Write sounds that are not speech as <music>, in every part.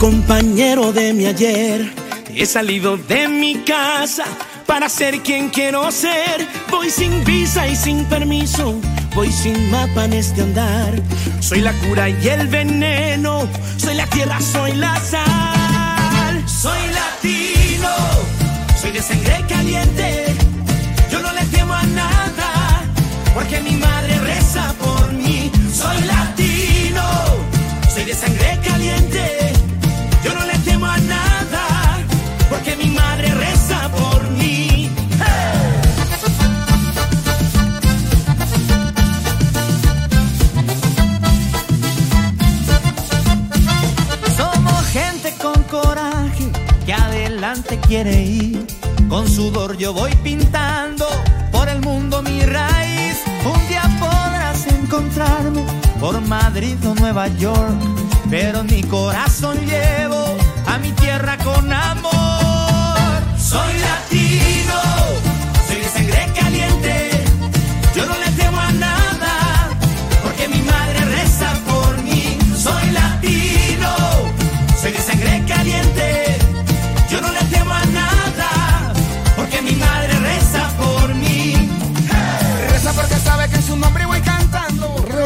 compañero de mi ayer. He salido de mi casa para ser quien quiero ser. Voy sin visa y sin permiso, voy sin mapa en este andar. Soy la cura y el veneno, soy la tierra, soy la sal. Soy latino, soy de sangre caliente. Yo no le temo a nada, porque mi madre reza por mí. Soy latino, soy de sangre caliente. Quiere ir. Con sudor yo voy pintando por el mundo mi raíz. Un día podrás encontrarme por Madrid o Nueva York, pero mi corazón llevo a mi tierra con amor. Soy latino,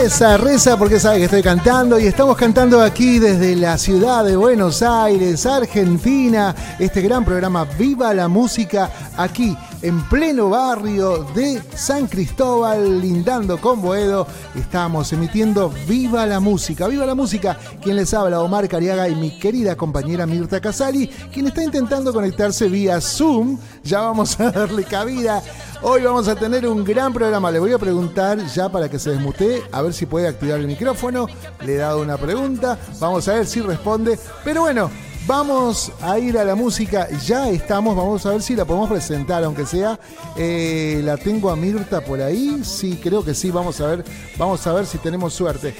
Reza, reza porque sabe que estoy cantando y estamos cantando aquí desde la ciudad de Buenos Aires, Argentina, este gran programa Viva la Música aquí en pleno barrio de San Cristóbal, lindando con Boedo. Estamos emitiendo Viva la Música, Viva la Música, quien les habla Omar Cariaga y mi querida compañera Mirta Casali, quien está intentando conectarse vía Zoom. Ya vamos a darle cabida. Hoy vamos a tener un gran programa. Le voy a preguntar ya para que se desmutee, a ver si puede activar el micrófono. Le he dado una pregunta. Vamos a ver si responde. Pero bueno, vamos a ir a la música. Ya estamos. Vamos a ver si la podemos presentar, aunque sea. Eh, la tengo a Mirta por ahí. Sí, creo que sí. Vamos a ver. Vamos a ver si tenemos suerte.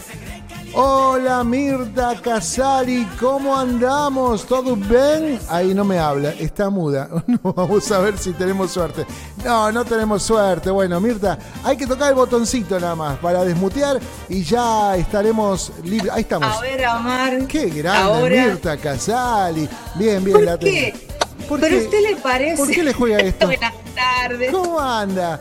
Hola Mirta Casari, ¿cómo andamos? ¿Todo bien? Ahí no me habla, está muda. <laughs> Vamos a ver si tenemos suerte. No, no tenemos suerte. Bueno, Mirta, hay que tocar el botoncito nada más para desmutear y ya estaremos libres. Ahí estamos. A ver, Omar. Qué grande, Ahora- Mirta Casali. Bien, bien, ¿Por la qué? ¿Por ¿Pero qué? usted le parece? ¿Por qué le juega <laughs> esto? Buenas tardes. ¿Cómo anda?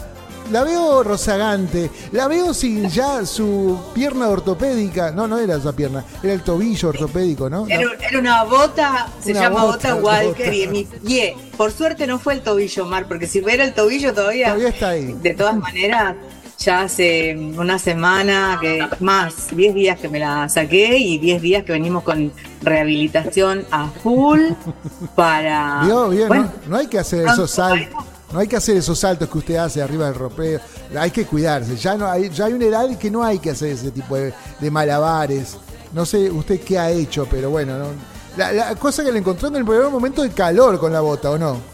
La veo rozagante, la veo sin ya su pierna ortopédica. No, no era esa pierna, era el tobillo ortopédico, ¿no? Era, era una bota, se Una llama bota, bota, Walker bota. y mi pie. Por suerte no fue el tobillo, Omar, porque si fuera el tobillo todavía. Todavía está ahí. De todas maneras, ya hace una semana, que más, 10 días que me la saqué y 10 días que venimos con rehabilitación a full para. Bueno, no, no hay que hacer esos saltos. No hay que hacer esos saltos que usted hace arriba del ropeo. Hay que cuidarse. Ya no hay, ya hay una edad que no hay que hacer ese tipo de, de malabares. No sé usted qué ha hecho, pero bueno. ¿no? La, la cosa que le encontró en el primer momento de calor con la bota, ¿o no?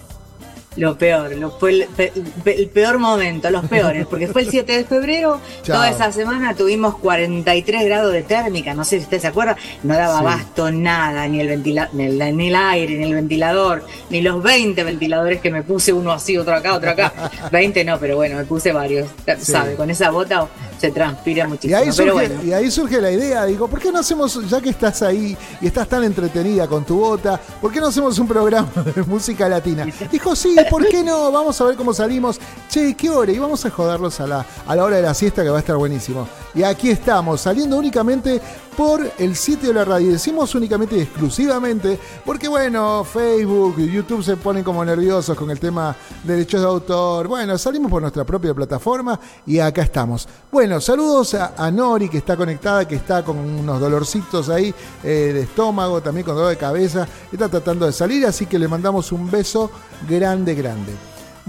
Lo peor, lo, fue el, pe- pe- el peor momento, los peores, porque fue el <laughs> 7 de febrero, Chao. toda esa semana tuvimos 43 grados de térmica, no sé si usted se acuerda, no daba Sí. abasto nada, ni el, ventila ni, el, ni el aire, ni el ventilador, ni los 20 ventiladores que me puse, uno así, otro acá, otro acá. <laughs> 20 no, pero bueno, me puse varios, Sí. ¿sabe? Con esa bota se transpira Y muchísimo. pero bueno, y ahí surge la idea, digo, ¿por qué no hacemos, ya que estás ahí y estás tan entretenida con tu bota, ¿por qué no hacemos un programa <laughs> de música latina? Dijo, sí, ¿por qué no? Vamos a ver cómo salimos. Che, ¿qué hora? Y vamos a joderlos a la, a la hora de la siesta que va a estar buenísimo. Y aquí estamos, saliendo únicamente por el sitio de la radio. Decimos únicamente y exclusivamente porque, bueno, Facebook y YouTube se ponen como nerviosos con el tema de derechos de autor. Bueno, salimos por nuestra propia plataforma y acá estamos. Bueno, saludos a, a Nori que está conectada, que está con unos dolorcitos ahí eh, de estómago, también con dolor de cabeza. Está tratando de salir, así que le mandamos un beso grande, grande.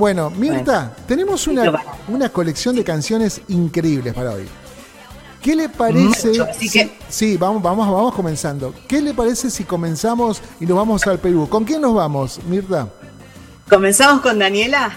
Bueno, Mirta, tenemos una, una colección de canciones increíbles para hoy. ¿Qué le parece? Mucho, así si- que- sí, vamos, vamos, vamos comenzando. ¿Qué le parece si comenzamos y nos vamos al Perú? ¿Con quién nos vamos, Mirta? comenzamos con Daniela.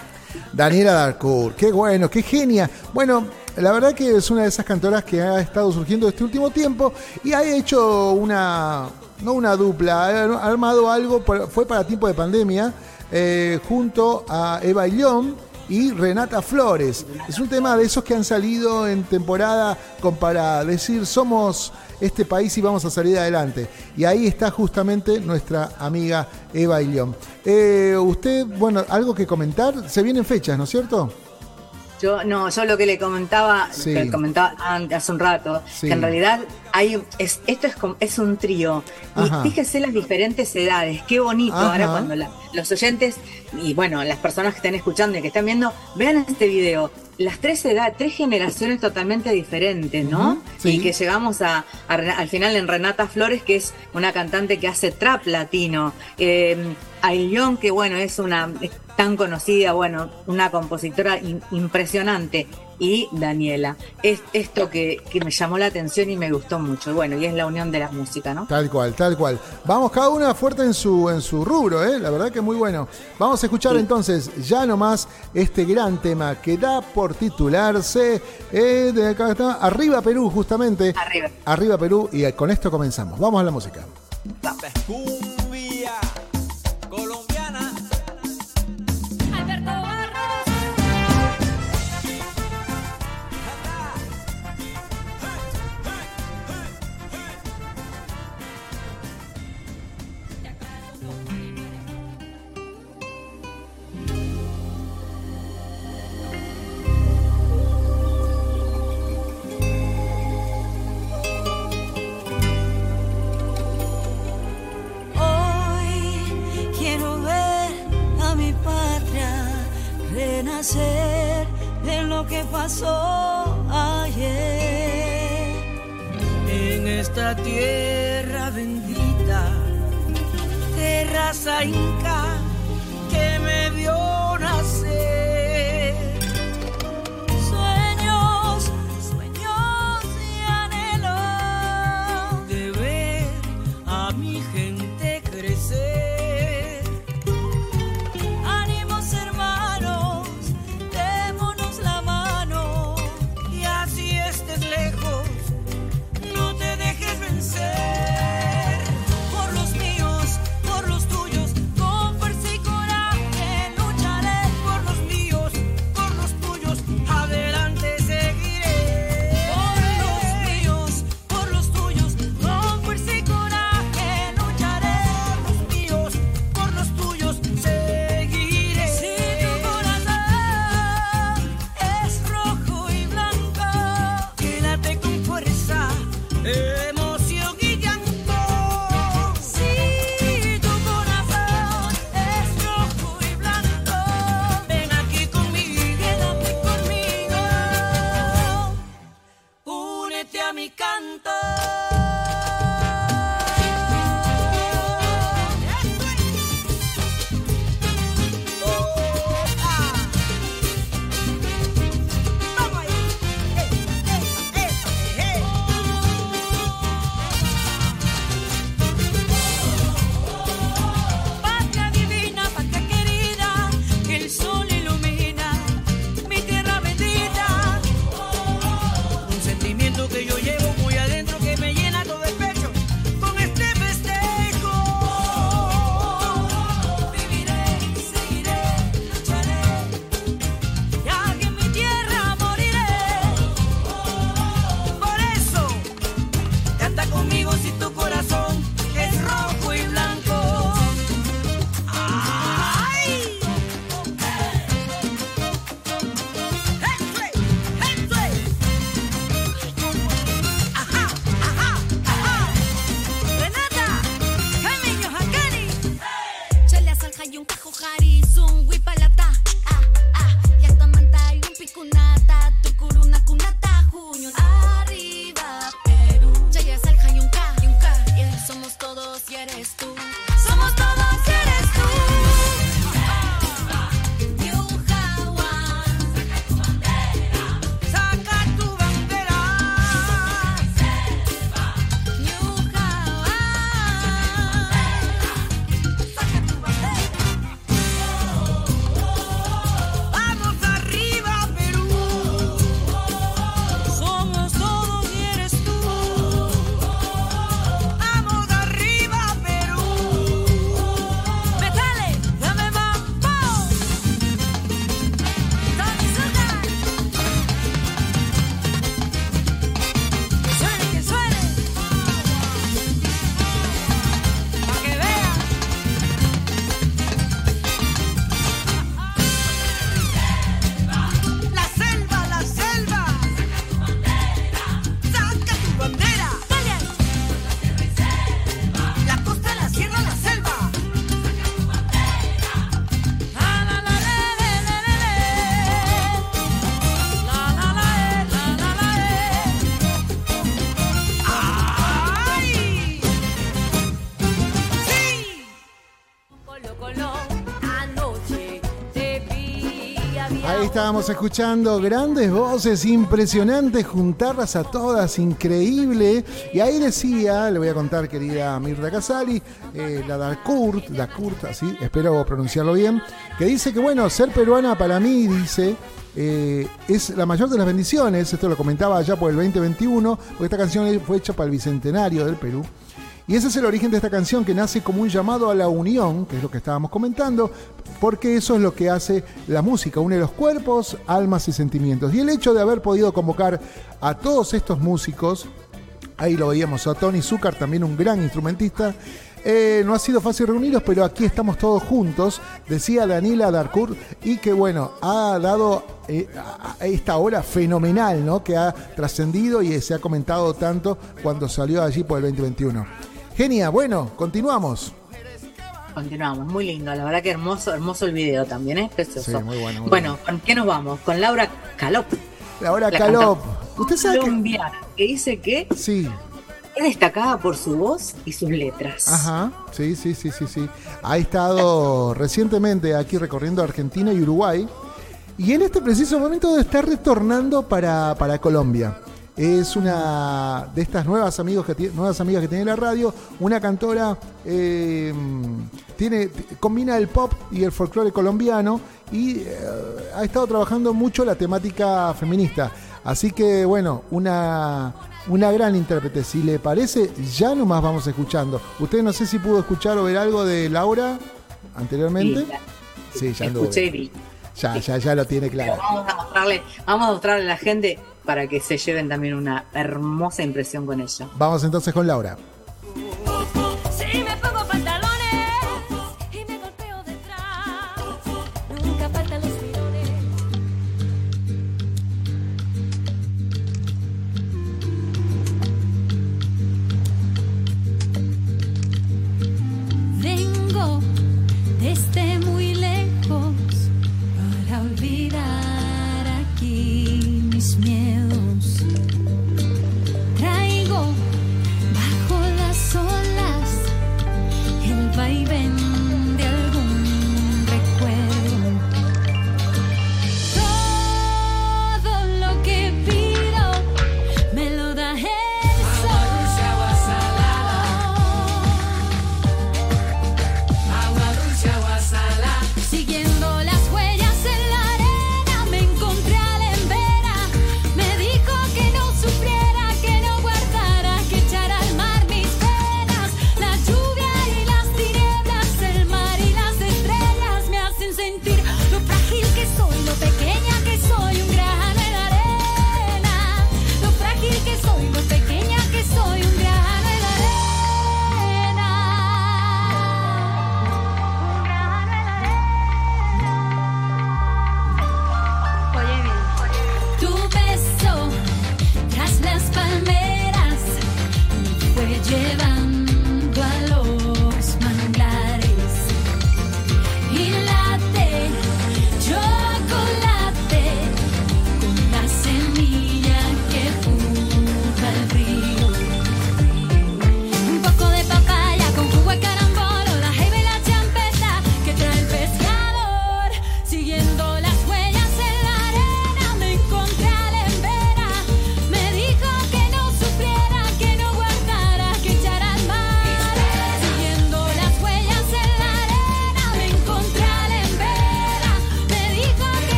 Daniela Darcourt, qué bueno, qué genia. Bueno, la verdad que es una de esas cantoras que ha estado surgiendo este último tiempo y ha hecho una, no una dupla, ha armado algo, fue para tiempo de pandemia, eh, junto a Eva Illón y Renata Flores. Es un tema de esos que han salido en temporada con para decir somos este país y vamos a salir adelante. Y ahí está justamente nuestra amiga Eva Ilión. Eh, usted, bueno, algo que comentar, se vienen fechas, ¿no es cierto? Yo, no, yo lo que le comentaba, que comentaba hace un rato, que en realidad hay, es, esto es, es un trío. Y fíjese las diferentes edades, qué bonito. Ahora cuando los oyentes y bueno, las personas que están escuchando y que están viendo, vean este video. Las tres edades, tres generaciones totalmente diferentes, ¿no? Y que llegamos a, al final en Renata Flores, que es una cantante que hace trap latino. Eh, Ailión, que bueno, es una tan conocida, bueno, una compositora impresionante, y Daniela. Es esto que, me llamó la atención y me gustó mucho. Bueno, y es la unión de las músicas, ¿no? Tal cual, tal cual. Vamos cada una fuerte en su, en su rubro, ¿eh? La verdad que muy bueno. Vamos a escuchar entonces ya nomás este gran tema que da por titularse eh, de acá está, Arriba Perú, justamente. Arriba. Arriba Perú, y con esto comenzamos. Vamos a la música. De lo que pasó ayer. En esta tierra bendita, tierra inca que me vio todos y eres tú. Somos todos. Estábamos escuchando grandes voces, impresionantes, juntarlas a todas, increíble. Y ahí decía, le voy a contar, querida Mirta Casali, eh, la Darkurt, Darkurt, así, espero pronunciarlo bien, que dice que, bueno, ser peruana para mí, dice, eh, es la mayor de las bendiciones. Esto lo comentaba ya por el 2021, porque esta canción fue hecha para el bicentenario del Perú. Y ese es el origen de esta canción que nace como un llamado a la unión, que es lo que estábamos comentando, porque eso es lo que hace la música, une los cuerpos, almas y sentimientos. Y el hecho de haber podido convocar a todos estos músicos, ahí lo veíamos a Tony Zucker, también un gran instrumentista, eh, no ha sido fácil reunirlos, pero aquí estamos todos juntos, decía Daniela Darcourt, y que bueno, ha dado eh, esta obra fenomenal, ¿no? Que ha trascendido y se ha comentado tanto cuando salió allí por el 2021. Genia, bueno, continuamos. Continuamos, muy lindo, la verdad que hermoso, hermoso el video también, ¿eh? precioso. Sí, muy bueno. bueno, ¿con qué nos vamos? Con Laura Calop. Laura Calop. Usted sabe que... que dice que sí. es destacada por su voz y sus letras. Ajá, sí, sí, sí, sí, sí. Ha estado recientemente aquí recorriendo Argentina y Uruguay y en este preciso momento está retornando para, para Colombia es una de estas nuevas, amigos que nuevas amigas que tiene la radio, una cantora, eh, tiene, combina el pop y el folclore colombiano y eh, ha estado trabajando mucho la temática feminista. Así que bueno, una, una gran intérprete. Si le parece, ya nomás vamos escuchando. Usted no sé si pudo escuchar o ver algo de Laura anteriormente. Sí, ya, escuché Ya, ya, ya lo tiene claro. Vamos a mostrarle, vamos a mostrarle a la gente para que se lleven también una hermosa impresión con ella. Vamos entonces con Laura. ahí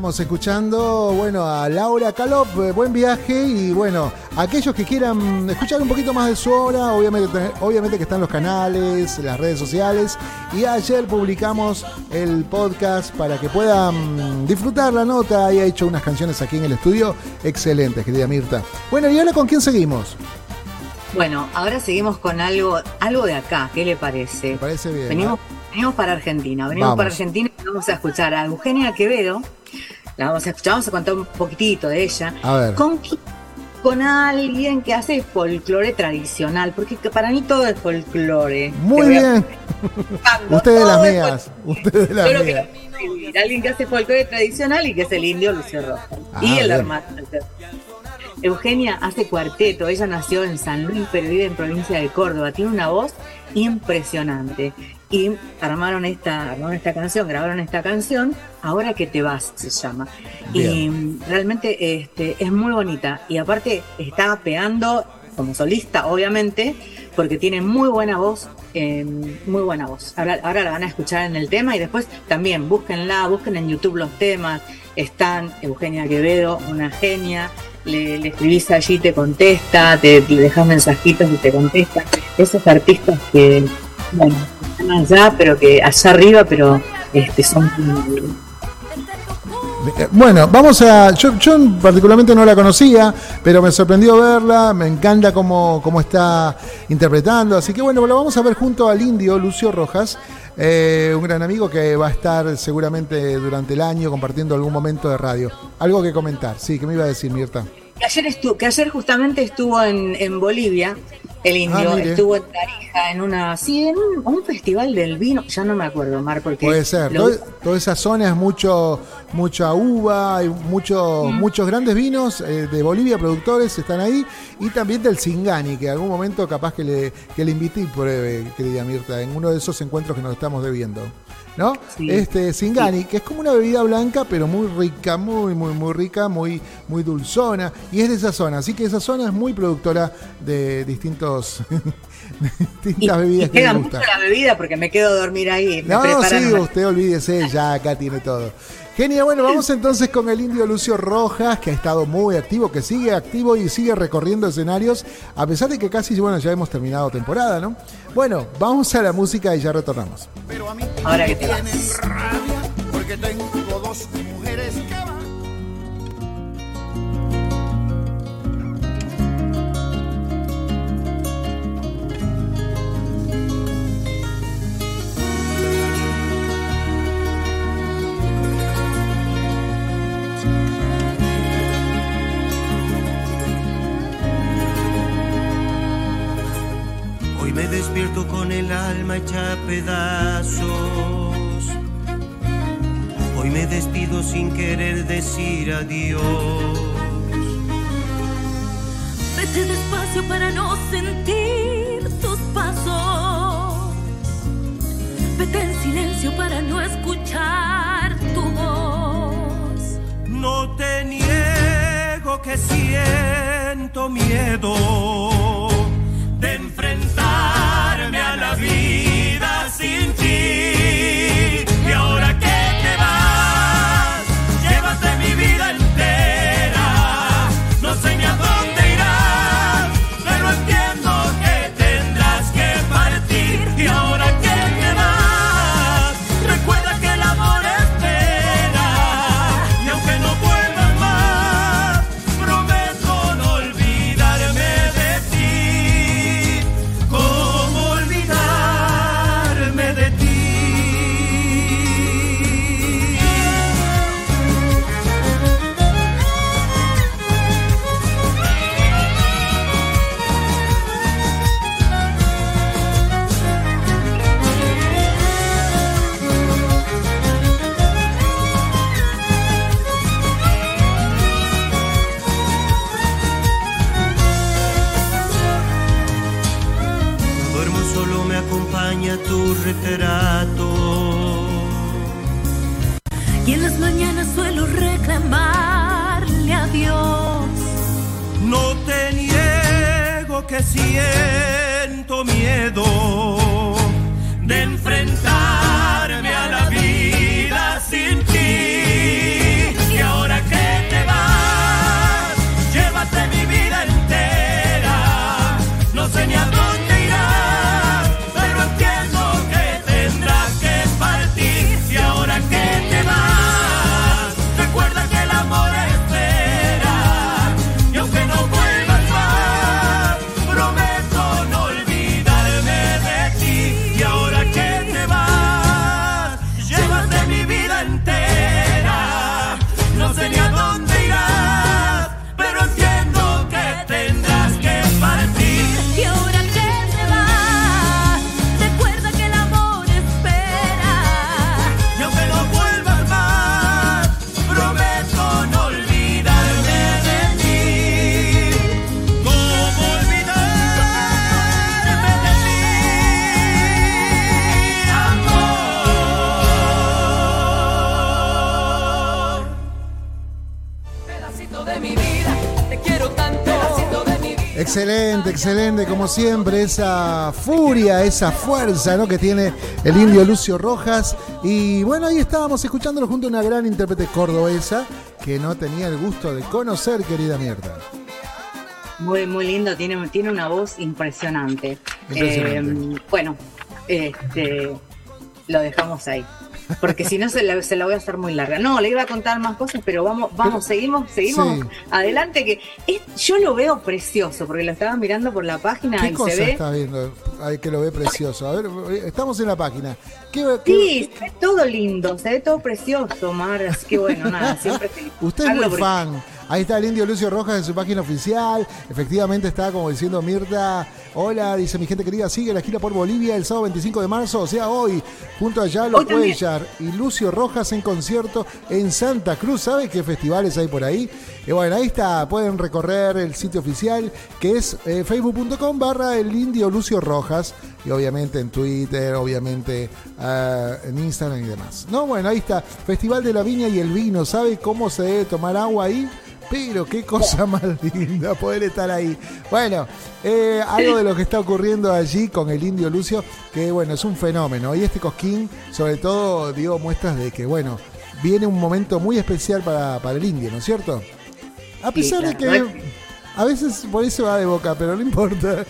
estábamos escuchando, bueno, a Laura Calop, eh, buen viaje y bueno, aquellos que quieran escuchar un poquito más de su obra, obviamente, obviamente que están los canales, las redes sociales y ayer publicamos el podcast para que puedan disfrutar la nota y ha hecho unas canciones aquí en el estudio excelentes, querida Mirta. Bueno, y ahora con quién seguimos? Bueno, ahora seguimos con algo, algo de acá, ¿qué le parece? Me parece bien. Venimos, venimos para Argentina, venimos para Argentina vamos a escuchar a Eugenia Quevedo. La vamos a escuchar, vamos a contar un poquitito de ella. A ver. Con, con alguien que hace folclore tradicional, porque para mí todo es folclore. Muy bien. Ustedes las mías. Ustedes las mías. alguien que hace folclore tradicional y que es el indio Lucio Rojas. Ah, y el hermano. Eugenia hace cuarteto, ella nació en San Luis, pero vive en provincia de Córdoba. Tiene una voz impresionante. Y armaron esta, armaron esta canción, grabaron esta canción, Ahora que te vas, se llama. Y realmente este, es muy bonita. Y aparte está pegando como solista, obviamente, porque tiene muy buena voz, eh, muy buena voz. Ahora, ahora la van a escuchar en el tema y después también búsquenla, busquen en YouTube los temas. Están Eugenia Quevedo, una genia, le, escribís allí, te contesta, te, le dejas mensajitos y te contesta. Esos artistas que, bueno, allá, pero que allá arriba, pero este, son eh, bueno, vamos a. Yo, particularmente no la conocía, pero me sorprendió verla. Me encanta cómo, cómo está interpretando. Así que bueno, lo vamos a ver junto al indio Lucio Rojas, eh, un gran amigo que va a estar seguramente durante el año compartiendo algún momento de radio. Algo que comentar, sí, que me iba a decir Mirta. Que ayer, estuvo, que ayer justamente estuvo en, en Bolivia el indio ah, estuvo en Tarija en una, sí, en un, festival del vino, ya no me acuerdo, Mar, porque puede ser. toda esa zona es mucho, mucha uva, hay muchos, muchos grandes vinos eh, de Bolivia, productores están ahí y también del Singani, que en algún momento capaz que le, que le invité y pruebe, querida Mirta, en uno de esos encuentros que nos estamos debiendo. ¿No? Este Singani, que es como una bebida blanca, pero muy rica, muy, muy, muy rica, muy, muy dulzona, y es de esa zona, así que esa zona es muy productora de distintos <laughs> distintas bebidas que me gusta. mucho la bebida porque me quedo a dormir ahí. no, no, sí, usted olvídese, ya acá tiene todo. Genial, bueno, vamos entonces con el indio Lucio Rojas, que ha estado muy activo, que sigue activo y sigue recorriendo escenarios, a pesar de que casi, bueno, ya hemos terminado temporada, ¿no? Bueno, vamos a la música y ya retornamos. Pero a mí Ahora que te rabia porque tengo dos mujeres el alma hecha pedazos. Hoy me despido sin querer decir adiós. Vete despacio para no sentir tus pasos. Vete en silencio para no escuchar tu voz. No te niego que siento miedo Excelente, como siempre, esa furia, esa fuerza ¿no? que tiene el indio Lucio Rojas. Y bueno, ahí estábamos escuchándolo junto a una gran intérprete cordobesa que no tenía el gusto de conocer, querida mierda. Muy, muy lindo, tiene, tiene una voz impresionante. Eh, bueno, este, lo dejamos ahí porque si no se la, se la, voy a hacer muy larga. No, le iba a contar más cosas, pero vamos, vamos, seguimos, seguimos adelante que yo lo veo precioso, porque lo estaba mirando por la página y se ve. está viendo? Ay, que lo ve precioso. A ver, estamos en la página. Sí, se ve todo lindo, se ve todo precioso, Mar, así que bueno, nada, siempre feliz. <laughs> Usted es muy fan. Ahí está el indio Lucio Rojas en su página oficial. Efectivamente está como diciendo Mirta. Hola, dice mi gente querida, sigue la gira por Bolivia el sábado 25 de marzo, o sea, hoy, junto a Yalo Cuellar y Lucio Rojas en concierto en Santa Cruz. ¿Sabe qué festivales hay por ahí? Y bueno, ahí está, pueden recorrer el sitio oficial que es eh, facebook.com barra el indio Lucio Rojas y obviamente en Twitter, obviamente eh, en Instagram y demás. No, bueno, ahí está, Festival de la Viña y el Vino. ¿Sabe cómo se debe tomar agua ahí? Pero qué cosa más linda poder estar ahí. Bueno, eh, algo de lo que está ocurriendo allí con el indio Lucio, que bueno, es un fenómeno. Y este Cosquín, sobre todo, dio muestras de que, bueno, viene un momento muy especial para, el indio, ¿no es cierto? A pesar de que a veces por eso va de boca, pero no importa.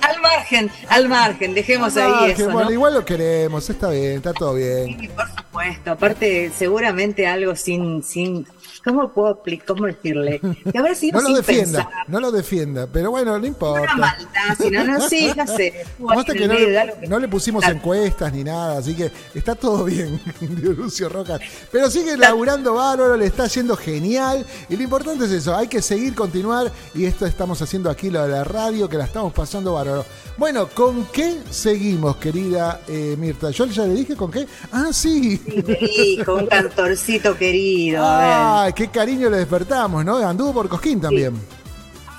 al margen, al margen, dejemos ahí eso. Bueno, igual lo queremos, está bien, está todo bien. Sí, por supuesto. Aparte, seguramente algo sin, sin ¿Cómo puedo? ¿Cómo decirle? Que a ver si <laughs> no lo defienda, no lo defienda, pero bueno, no importa. Una si no, no, sí, <laughs> ya sé. no, le, pusimos encuestas ni nada, así que está todo bien, <laughs> Lucio Rojas. Pero sigue laburando bárbaro, le está haciendo genial. Y lo importante es eso, hay que seguir, continuar. Y esto estamos haciendo aquí, lo de la radio, que la estamos pasando bárbaro. Bueno, ¿con qué seguimos, querida eh, Mirta? Yo ya le dije con qué. Ah, sí. Sí, con un cantorcito querido. Ay, qué cariño le despertamos, ¿no? Anduvo por Cosquín también.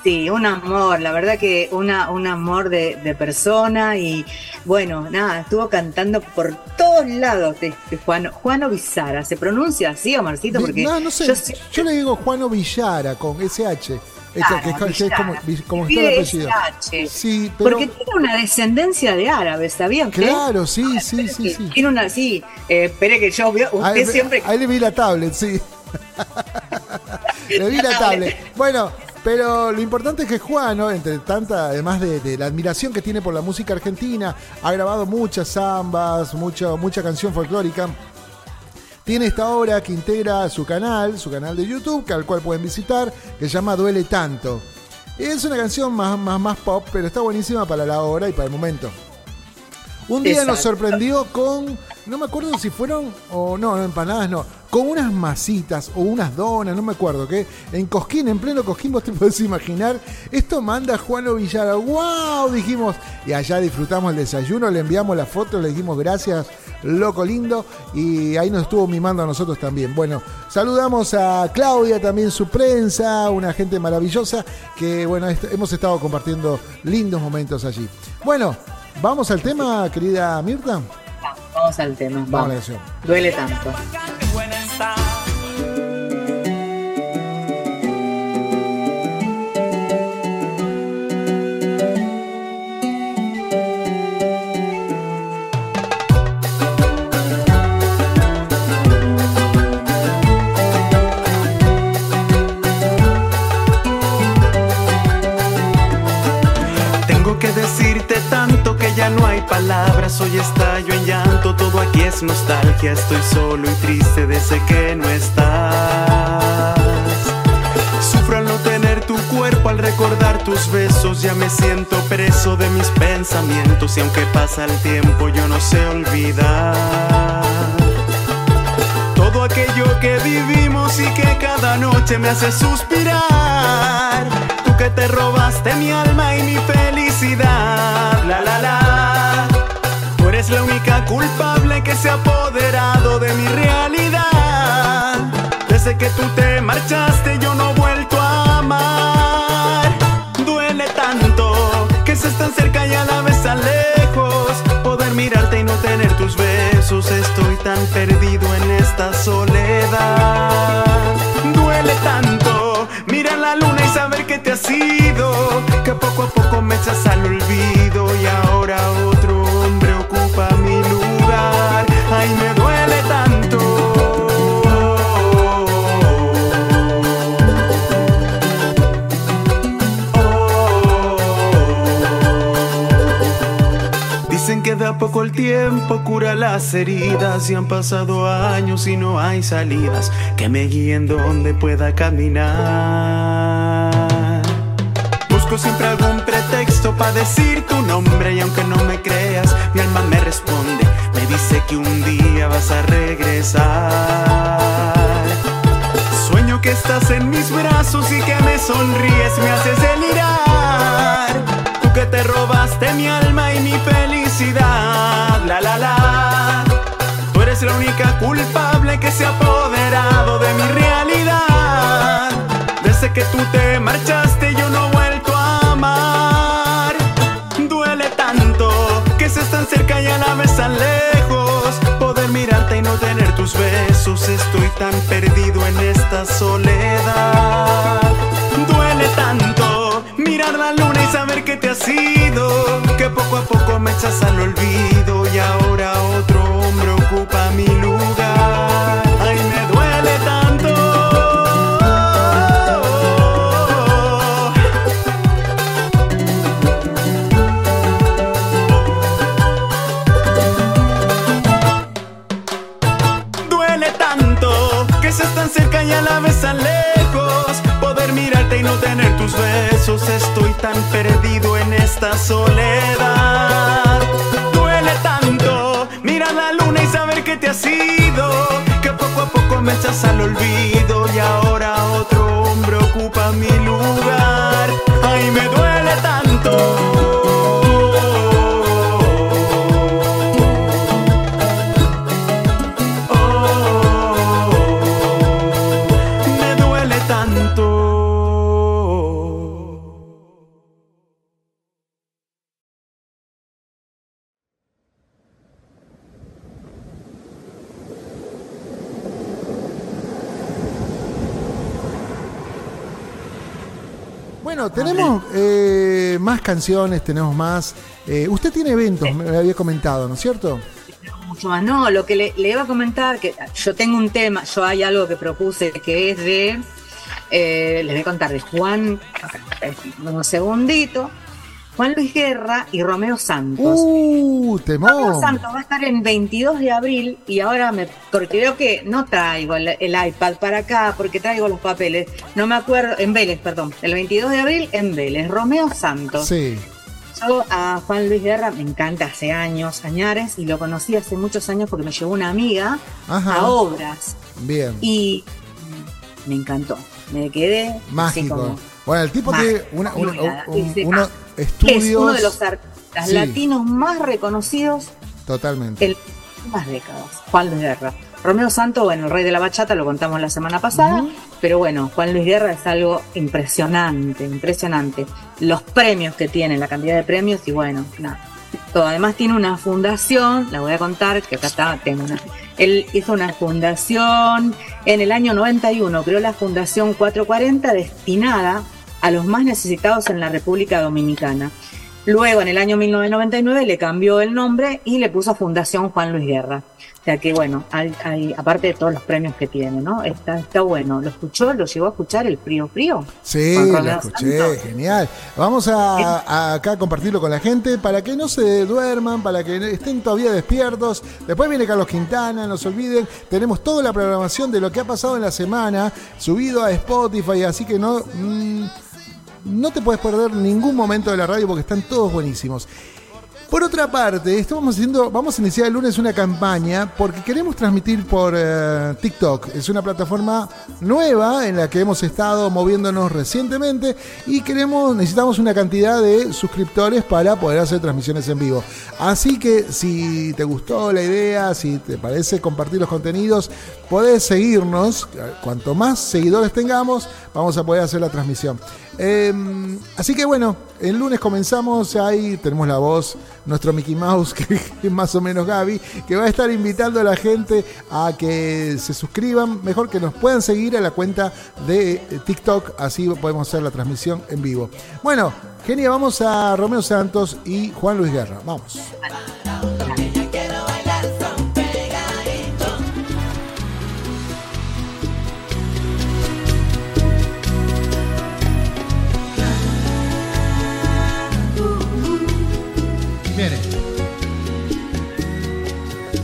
Sí. un amor, la verdad que una, un amor de, persona y bueno, nada, estuvo cantando por todos lados de, Juan, Juano Vizara. ¿Se pronuncia así, Omarcito? Porque no, no sé, yo, yo le digo Juano Villara con SH. Es, es como, como está el apellido. Sí, Porque tiene una descendencia de árabes, ¿sabían? Claro, sí, sí, sí, sí. Tiene una, sí, eh, espere que yo veo, usted ahí, siempre... Ahí le vi la tablet, sí. Le vi la tablet. Bueno, pero lo importante es que Juan, entre tanta, además de, la admiración que tiene por la música argentina, ha grabado muchas zambas, mucha, mucha canción folclórica tiene esta obra que integra su canal, su canal de YouTube, que al cual pueden visitar, que se llama Duele Tanto. Es una canción más, más, más pop, pero está buenísima para la hora y para el momento. Un día nos sorprendió con, no me acuerdo si fueron, o no, empanadas no, con unas masitas o unas donas, no me acuerdo qué, en Cosquín, en pleno Cosquín, vos te podés imaginar, esto manda Juan Villara, wow, dijimos, y allá disfrutamos el desayuno, le enviamos la foto, le dijimos gracias, loco lindo, y ahí nos estuvo mimando a nosotros también. Bueno, saludamos a Claudia, también su prensa, una gente maravillosa, que bueno, hemos estado compartiendo lindos momentos allí. Bueno, vamos al tema, querida Mirta. Vamos al tema. Vamos. Duele tanto. Palabras, hoy estallo en llanto, todo aquí es nostalgia, estoy solo y triste desde que no estás. Sufro al no tener tu cuerpo, al recordar tus besos, ya me siento preso de mis pensamientos y aunque pasa el tiempo yo no sé olvidar. vivimos y que cada noche me hace suspirar. Tú que te robaste mi alma y mi felicidad. La única culpable que se ha apoderado de mi realidad. Desde que tú te marchaste yo no he vuelto a amar. Duele tanto que se tan cerca y a la vez tan lejos. Poder mirarte y no tener tus besos. Estoy tan perdido en esta soledad. Duele tanto mirar la luna y saber que te has ido. Que poco a poco me echas al olvido y ahora otro Poco el tiempo cura las heridas y han pasado años y no hay salidas que me guíen donde pueda caminar. Busco siempre algún pretexto para decir tu nombre y aunque no me creas, mi alma me responde, me dice que un día vas a regresar. Sueño que estás en mis brazos y que me sonríes, me haces delirar. Tú que te robaste mi alma y mi la la la. Tú eres la única culpable que se ha apoderado de mi realidad. Desde que tú te marchaste yo no he vuelto a amar. Duele tanto que seas tan cerca y a la vez tan lejos. Poder mirarte y no tener tus besos. Estoy tan perdido en esta soledad. Duele tanto mirar la luna y saber que te has ido. Que poco a poco me echas al olvido y ahora otro hombre ocupa mi lugar. Esta soledad. Duele tanto mirar la luna y saber que te has ido. Que poco a poco me echas al olvido canciones, tenemos más. eh, usted tiene eventos, me había comentado, ¿no es cierto? mucho más. No, lo que le, le iba a comentar, que yo tengo un tema, yo hay algo que propuse que es de, eh, les voy a contar, de Juan, un segundito, Juan Luis Guerra y Romeo Santos. ¡Uh, Romeo temón! Santos va a estar en 22 de abril y ahora me, porque veo que no traigo el, el iPad para acá porque traigo los papeles, no me acuerdo, en Vélez, perdón, el 22 de abril en Vélez, Romeo Santos. Sí. Yo a Juan Luis Guerra me encanta hace años, añares, y lo conocí hace muchos años porque me llevó una amiga Ajá. a obras Bien. y me encantó. Me quedé así Mágico. como, Bueno, el tipo Mágico, tiene una- una- nada. un- Dice, unos ah, estudios. es uno de los artistas Sí. latinos más reconocidos Totalmente. en más décadas. Juan Luis Guerra. Romeo Santos, bueno, el rey de la bachata, lo contamos la semana pasada, pero bueno, Juan Luis Guerra es algo impresionante, impresionante. Los premios que tiene, la cantidad de premios y bueno, nada. Todo. Además tiene una fundación, la voy a contar, que acá está, tengo una. Él hizo una fundación en el año 91, creó la Fundación 440 destinada a los más necesitados en la República Dominicana. Luego, en el año 1999, le cambió el nombre y le puso Fundación Juan Luis Guerra. O sea que, bueno, hay, hay- aparte de todos los premios que tiene, ¿no? Está, está bueno. ¿Lo escuchó? ¿Lo llegó a escuchar el Frío Frío? Sí, lo escuché, Santos. genial. Vamos a, a- acá a compartirlo con la gente para que no se duerman, para que estén todavía despiertos. Después viene Carlos Quintana, no se olviden. Tenemos toda la programación de lo que ha pasado en la semana, subido a Spotify, así que no, mm, no te puedes perder ningún momento de la radio porque están todos buenísimos. Por otra parte, estamos haciendo, vamos a iniciar el lunes una campaña porque queremos transmitir por eh, TikTok. Es una plataforma nueva en la que hemos estado moviéndonos recientemente y queremos, necesitamos una cantidad de suscriptores para poder hacer transmisiones en vivo. Así que si te gustó la idea, si te parece compartir los contenidos, podés seguirnos. Cuanto más seguidores tengamos, vamos a poder hacer la transmisión. Em, así que bueno, el lunes comenzamos, ahí tenemos la voz, nuestro Mickey Mouse, <laughs> que es más o menos Gaby, que va a estar invitando a la gente a que se suscriban, mejor que nos puedan seguir a la cuenta de TikTok, así podemos hacer la transmisión en vivo. Bueno, genia, vamos a Romeo Santos y Juan Luis Guerra, vamos.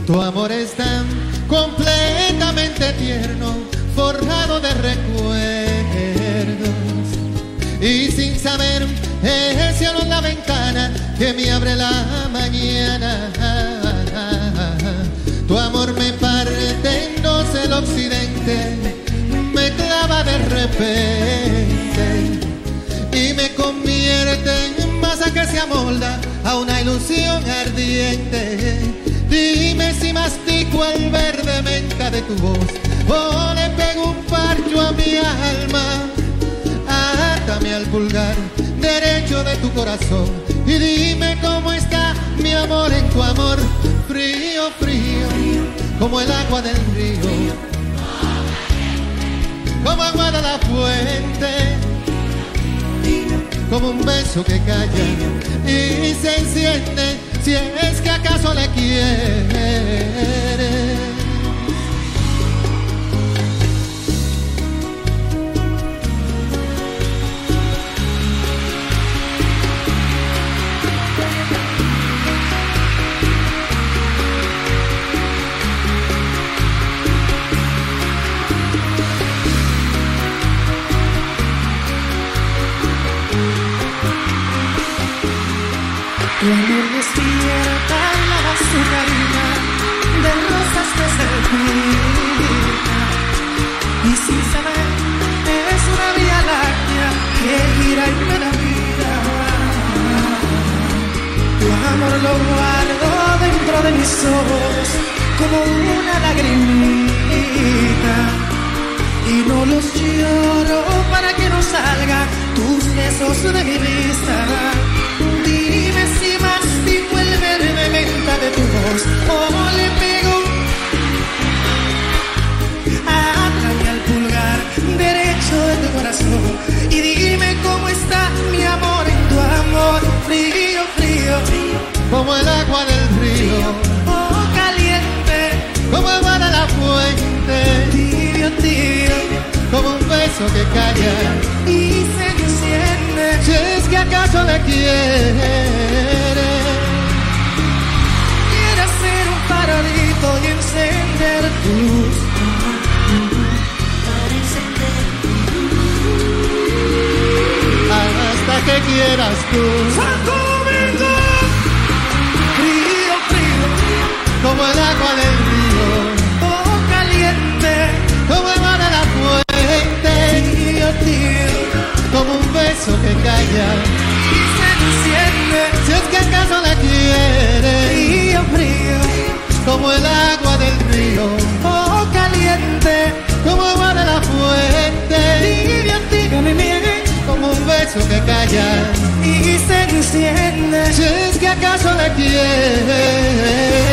Tu amor es tan completamente tierno, forrado de recuerdos. Y sin saber, el cielo la ventana que me abre la mañana. Tu amor me parte en dos el occidente, me clava de repente y me convierte en masa que se amolda a una ilusión ardiente Dime si mastico el verde menta de tu voz. O le pego un parcho a mi alma. Átame al pulgar derecho de tu corazón. Y dime cómo está mi amor en tu amor. Frío, frío, como el agua del río, como agua de la fuente. Como un beso que calla y se enciende si es que acaso le quiere. Como una lagrimita. Y no los lloro para que no salgan tus besos de mi vista. De tu voz, como le pego Háblame al pulgar derecho de tu corazón y dime cómo está mi amor en tu amor, frío, frío, como el agua del como un beso que calla y se enciende, si es que acaso le quiere y encender luz. Hasta que quieras tú. Santo. Como el agua del río. Como el mar de la fuente. Tío, tío. Como un beso que calla. Y se enciende. Si es que acaso la quiere. Frío, frío como el agua del río, oh caliente, como agua de la fuente, tibia, tibia mi miel, como un beso que calla y se enciende, si es que acaso le quieres.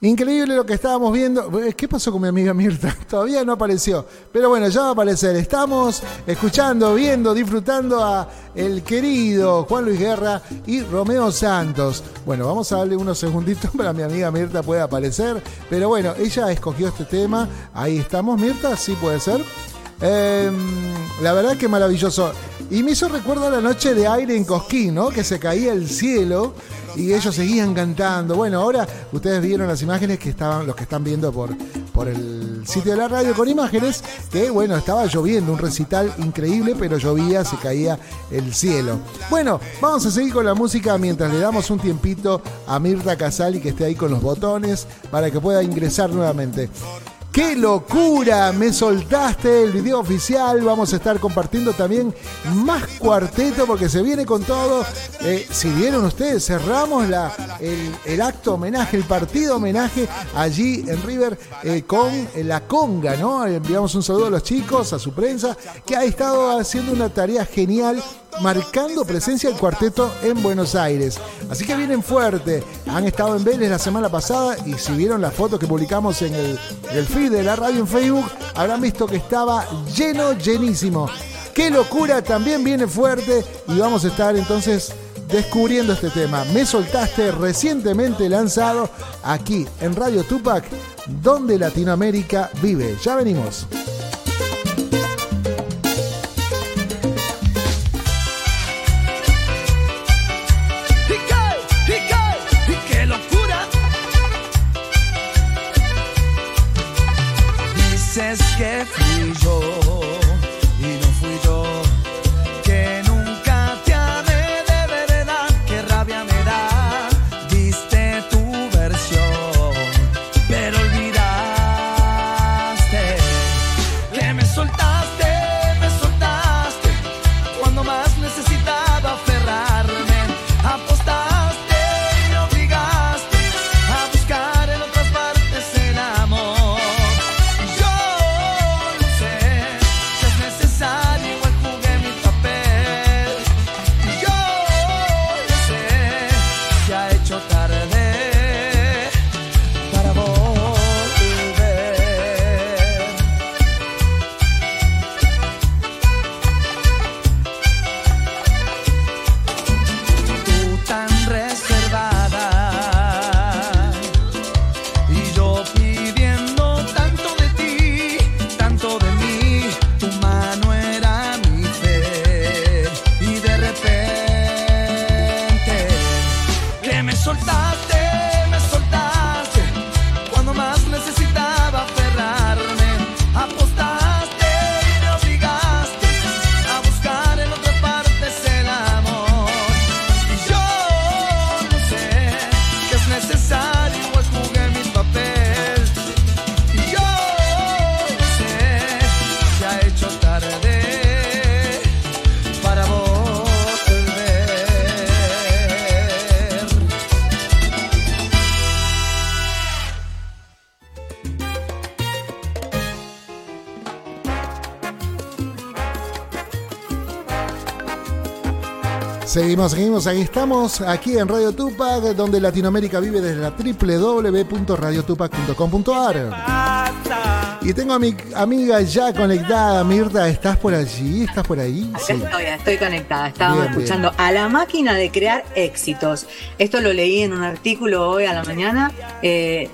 Increíble lo que estábamos viendo. Eh, ¿Qué pasó con mi amiga Mirta? <laughs> Todavía no apareció. Pero bueno, ya va a aparecer. Estamos escuchando, viendo, disfrutando a el querido Juan Luis Guerra y Romeo Santos. Bueno, vamos a darle unos segunditos <laughs> para mi amiga Mirta pueda aparecer. Pero bueno, ella escogió este tema. Ahí estamos, Mirta, sí puede ser. Em, la verdad que maravilloso. Y me hizo recuerdo la noche de aire en Cosquín, ¿no? Que se caía el cielo y ellos seguían cantando. Bueno, ahora ustedes vieron las imágenes que estaban, los que están viendo por, por el sitio de la radio con imágenes que, bueno, estaba lloviendo, un recital increíble, pero llovía, se caía el cielo. Bueno, vamos a seguir con la música mientras le damos un tiempito a Mirta Casali que esté ahí con los botones para que pueda ingresar nuevamente. ¡Qué locura! Me soltaste el video oficial. Vamos a estar compartiendo también más cuarteto porque se viene con todo. Eh, si vieron ustedes, cerramos la, el, acto homenaje, el partido homenaje allí en River eh, con la conga, ¿no? Enviamos un saludo a los chicos, a su prensa, que ha estado haciendo una tarea genial marcando presencia del cuarteto en Buenos Aires. Así que vienen fuerte. Han estado en Vélez la semana pasada y si vieron la foto que publicamos en el, el feed de la radio en Facebook, habrán visto que estaba lleno, llenísimo. ¡Qué locura! También viene fuerte y vamos a estar entonces descubriendo este tema. Me soltaste recientemente lanzado aquí en Radio Tupac, donde Latinoamérica vive. Ya venimos. says scared. Seguimos, seguimos, ahí estamos, aquí en Radio Tupac, donde Latinoamérica vive desde la www.radiotupac.com.ar. Y tengo a mi amiga ya conectada, Mirta, ¿estás por allí? ¿Estás por ahí? estoy, estoy conectada. Estábamos escuchando a la máquina de crear éxitos. Esto lo leí en un artículo hoy a la mañana. Eh,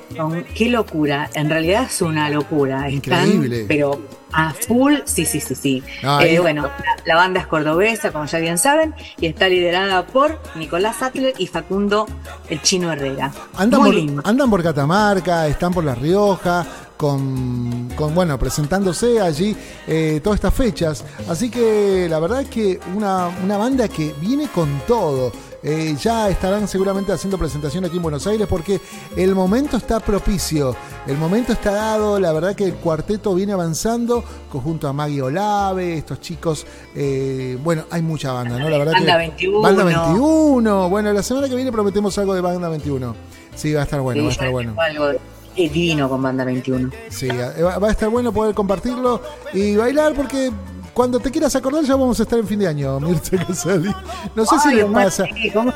qué locura. En realidad es una locura. Increíble. pero a full, sí, sí, sí, sí. Eh, bueno, la, banda es cordobesa, como ya bien saben, y está liderada por Nicolás Sattler y Facundo el Chino Herrera. Andan, por, andan por Catamarca, están por La Rioja, con, bueno, presentándose allí eh, todas estas fechas. Así que la verdad es que una, una banda que viene con todo. Eh, ya estarán seguramente haciendo presentación aquí en Buenos Aires porque el momento está propicio, el momento está dado, la verdad que el cuarteto viene avanzando conjunto a Maggie Olave, estos chicos, eh, bueno, hay mucha banda, ¿no? La verdad banda 21. Banda 21, bueno, la semana que viene prometemos algo de Banda 21. Sí, va a estar bueno, va a estar bueno. Algo divino con Banda 21. Sí, va a estar bueno poder compartirlo y bailar porque cuando te quieras acordar ya vamos a estar en fin de año, Mirta Casali. No sé si le pasa. ¿Cómo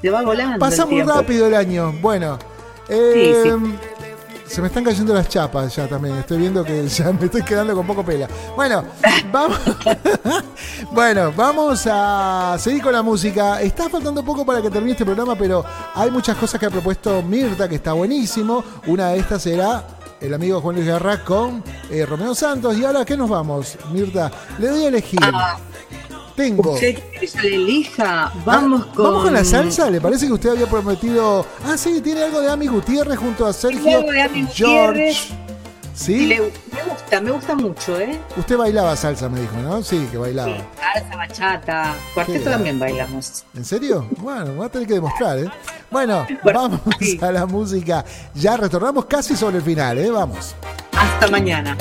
te, va volando? Pasa muy rápido el año. Bueno. Eh, se me están cayendo las chapas ya también. Estoy viendo que ya me estoy quedando con poco pela. Bueno, <laughs> vamos. <laughs> bueno, vamos a seguir con la música. Está faltando poco para que termine este programa, pero hay muchas cosas que ha propuesto Mirta que está buenísimo. Una de estas será el amigo Juan Luis Garra con eh, Romeo Santos. Y ahora, ¿qué nos vamos, Mirta? Le doy a elegir. Ah, Tengo. Usted que elija. Vamos con. ¿Vamos con la salsa? ¿Le parece que usted había prometido.? Ah, sí, tiene algo de Ami Gutiérrez junto a Sergio. George. ¿Sí? me gusta, me gusta mucho, ¿eh? Usted bailaba salsa, me dijo, ¿no? Sí, que bailaba. Sí, salsa, bachata, cuarteto también bailamos. ¿En serio? Bueno, voy a tener que demostrar, ¿eh? Bueno, <laughs> vamos a la música. Ya retornamos casi sobre el final, ¿eh? Vamos. Hasta mañana.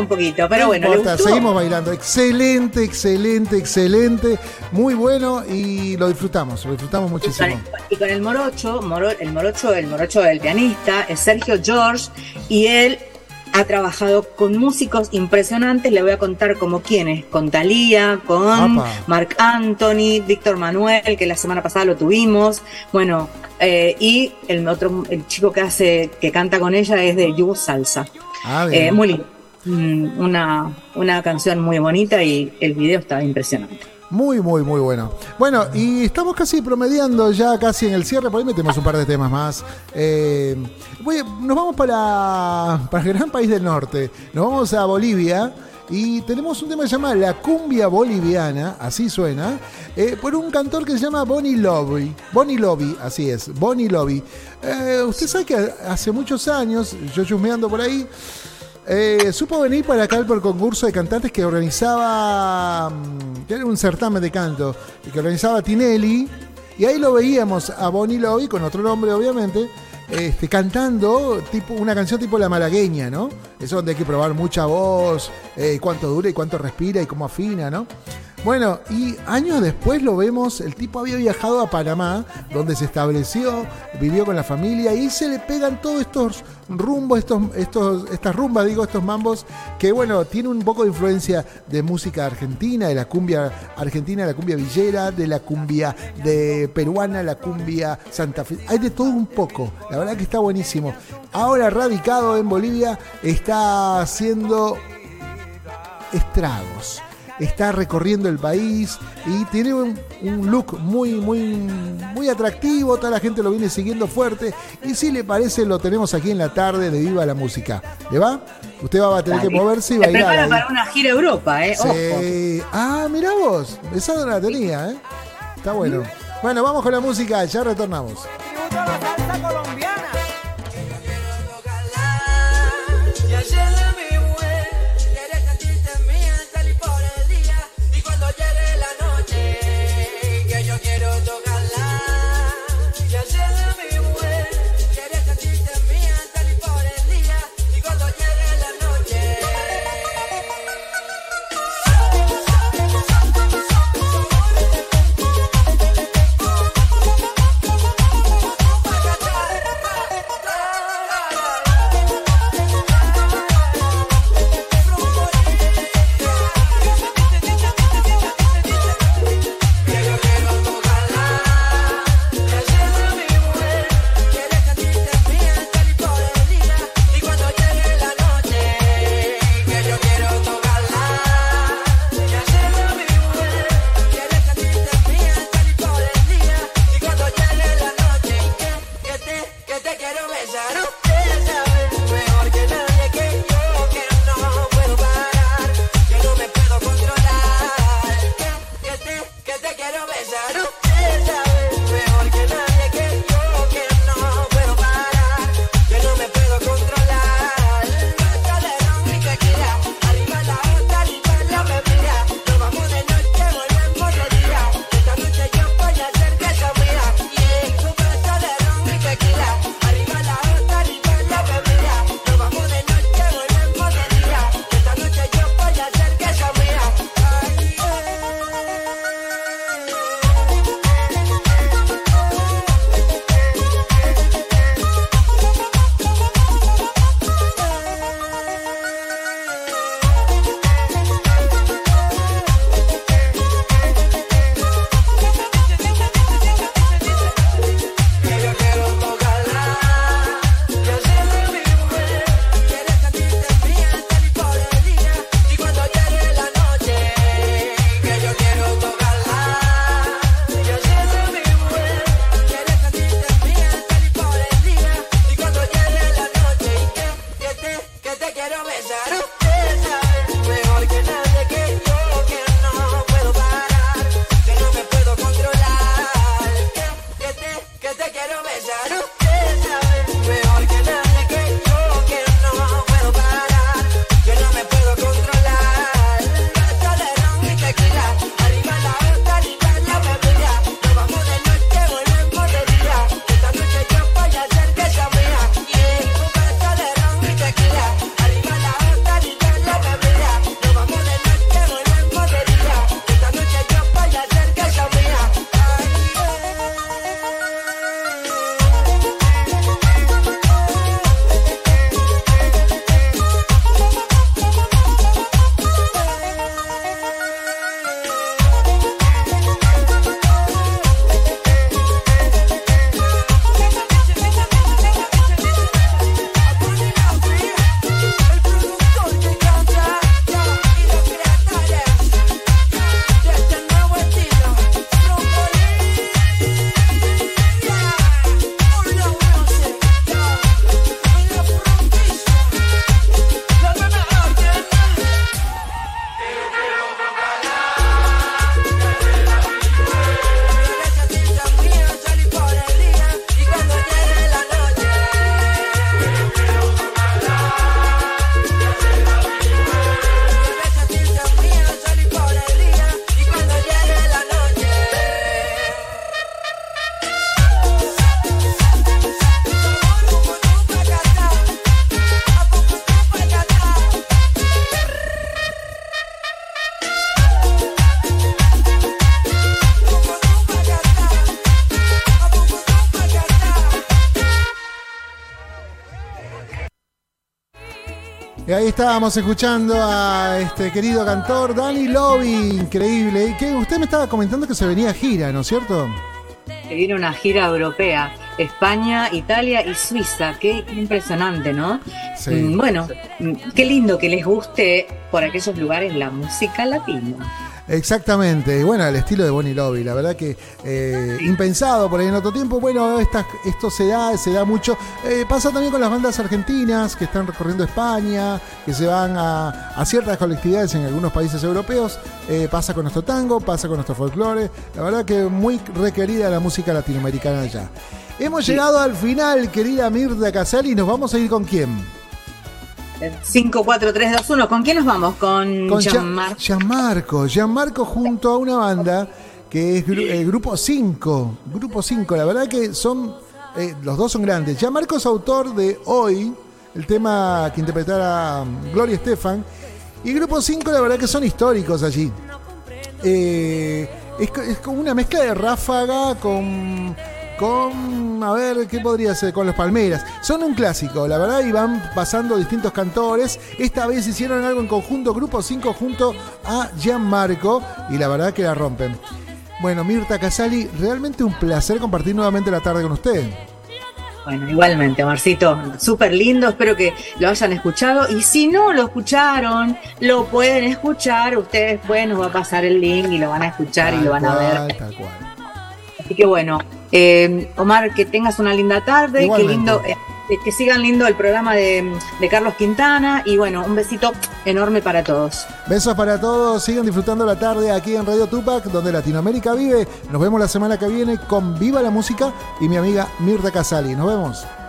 Un poquito, pero no bueno, ¿le importa, seguimos bailando. Excelente, excelente, excelente. Muy bueno y lo disfrutamos, lo disfrutamos muchísimo. y con el morocho, moro- el morocho, el morocho del pianista es Sergio George y él ha trabajado con músicos impresionantes. Le voy a contar como quiénes, con Thalía, con. Marc Anthony, Víctor Manuel, que la semana pasada lo tuvimos. Bueno, eh, y el otro, el chico que hace, que canta con ella es de You Salsa. Ah, bien. Eh, muy lindo. Mm, Una, una canción muy bonita y el video está impresionante. Muy, muy, muy bueno. Bueno, y estamos casi promediando ya casi en el cierre, por ahí metemos un par de temas más. Eh, nos vamos para, para el gran país del norte, nos vamos a Bolivia Y tenemos un tema que se llama La cumbia boliviana, así suena, eh, por un cantor que se llama Bonnie Lobby. Bonnie Lobby, así es, Bonnie Lobby. Eh, usted sabe que hace muchos años, yo chusmeando por ahí, eh, supo venir para acá por concurso de cantantes que organizaba, mm, que era un certamen de canto, que organizaba Tinelli, y ahí lo veíamos a Bonnie Lobby, con otro nombre obviamente, este, cantando tipo, una canción tipo La Malagueña, ¿no? Eso donde hay que probar mucha voz, eh, cuánto dura y cuánto respira y cómo afina, ¿no? Bueno, y años después lo vemos, el tipo había viajado a Panamá, donde se estableció, vivió con la familia y se le pegan todos estos rumbos, estos, estos, estas rumbas, digo, estos mambos, que bueno, tiene un poco de influencia de música argentina, de la cumbia argentina, de la cumbia villera, de la cumbia de peruana, la cumbia Santa Fe. Hay de todo un poco, la verdad que está buenísimo. Ahora radicado en Bolivia, está haciendo estragos está recorriendo el país y tiene un, look muy, muy, muy atractivo. Toda la gente lo viene siguiendo fuerte. Y si le parece, lo tenemos aquí en la tarde de Viva la Música. ¿Le va? Usted va a tener que moverse y bailar. prepara para una gira Europa, ¿eh? Sí. Ah, mira vos. Esa no la tenía, ¿eh? Está bueno. Bueno, vamos con la música. Ya retornamos. Estábamos escuchando a este querido cantor Danny Lobby, increíble. Y que usted me estaba comentando que se venía a gira, ¿no es cierto? Se viene una gira europea, España, Italia y Suiza. Qué, impresionante, ¿no? Sí. Mm, bueno, mm, qué lindo que les guste por aquellos lugares la música latina. Exactamente, y bueno, el estilo de Bonnie Lobby, la verdad que eh, impensado por ahí en otro tiempo, bueno, esto se da, se da mucho. Eh, pasa también con las bandas argentinas que están recorriendo España, que se van a, ciertas colectividades en algunos países europeos, eh, pasa con nuestro tango, pasa con nuestro folclore, la verdad que muy requerida la música latinoamericana allá. Hemos llegado al final, querida Mirta Casali, y nos vamos a ir con quién. 5, 4, 3, 2, 1. ¿Con quién nos vamos? Con, Con Gianmarco. Gianmarco. Gianmarco junto a una banda que es el eh, Grupo 5. Grupo 5, la verdad que son. Eh, los dos son grandes. Gianmarco es autor de Hoy, el tema que interpretara um, Gloria Estefan. Y Grupo 5, la verdad que son históricos allí. Eh, es, es como una mezcla de ráfaga con con, a ver, ¿qué podría ser? Con los Palmeras. Son un clásico, la verdad, y van pasando distintos cantores. Esta vez hicieron algo en conjunto, Grupo 5 junto a Gianmarco, y la verdad que la rompen. Bueno, Mirta Casali, realmente un placer compartir nuevamente la tarde con usted. Bueno, igualmente, Marcito, súper lindo, espero que lo hayan escuchado y si no lo escucharon, lo pueden escuchar, ustedes pueden, nos va a pasar el link y lo van a escuchar y lo van a ver. Tal cual. Así que bueno, eh, Omar, que tengas una linda tarde, que lindo, eh, que sigan lindo el programa de, Carlos Quintana y bueno, un besito enorme para todos. Besos para todos, sigan disfrutando la tarde aquí en Radio Tupac, donde Latinoamérica vive. Nos vemos la semana que viene con Viva la Música y mi amiga Mirta Casali. Nos vemos.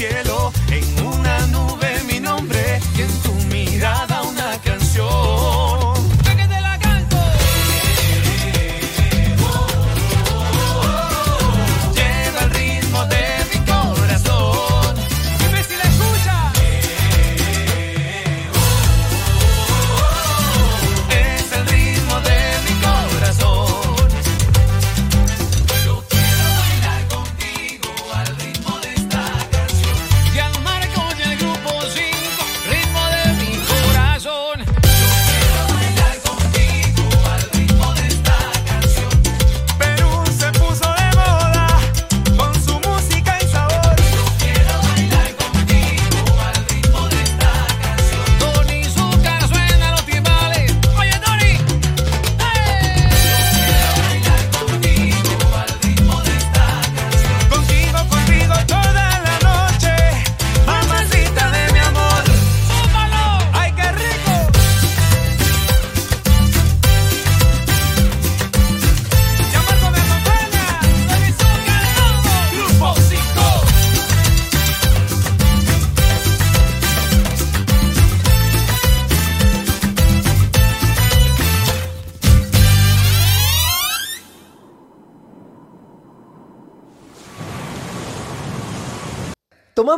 cielo.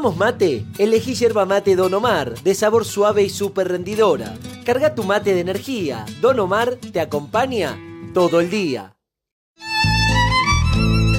¿Tomamos mate? Elegí yerba mate Don Omar, de sabor suave y súper rendidora. Carga tu mate de energía. Don Omar te acompaña todo el día.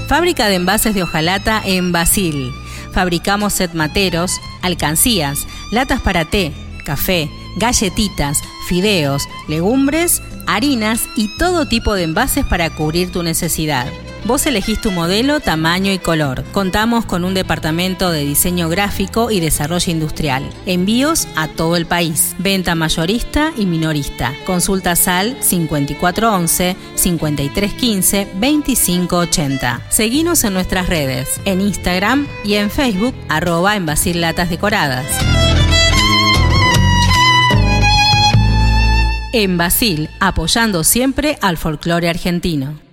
Fábrica de envases de hojalata en Basil. Fabricamos set materos, alcancías, latas para té, café, galletitas, fideos, legumbres, harinas y todo tipo de envases para cubrir tu necesidad. Vos elegís tu modelo, tamaño y color. Contamos con un departamento de diseño gráfico y desarrollo industrial. Envíos a todo el país. Venta mayorista y minorista. Consulta SAL 5411-5315-2580. Seguinos en nuestras redes, en Instagram y en Facebook, arroba en Latas Decoradas. En Basil, apoyando siempre al folclore argentino.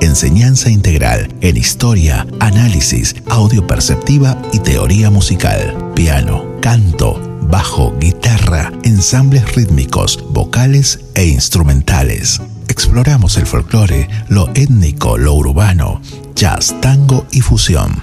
enseñanza integral en historia, análisis, audio perceptiva y teoría musical, piano, canto, bajo, guitarra, ensambles rítmicos, vocales e instrumentales. Exploramos el folclore, lo étnico, lo urbano, jazz, tango y fusión.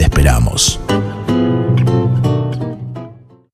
Te esperamos.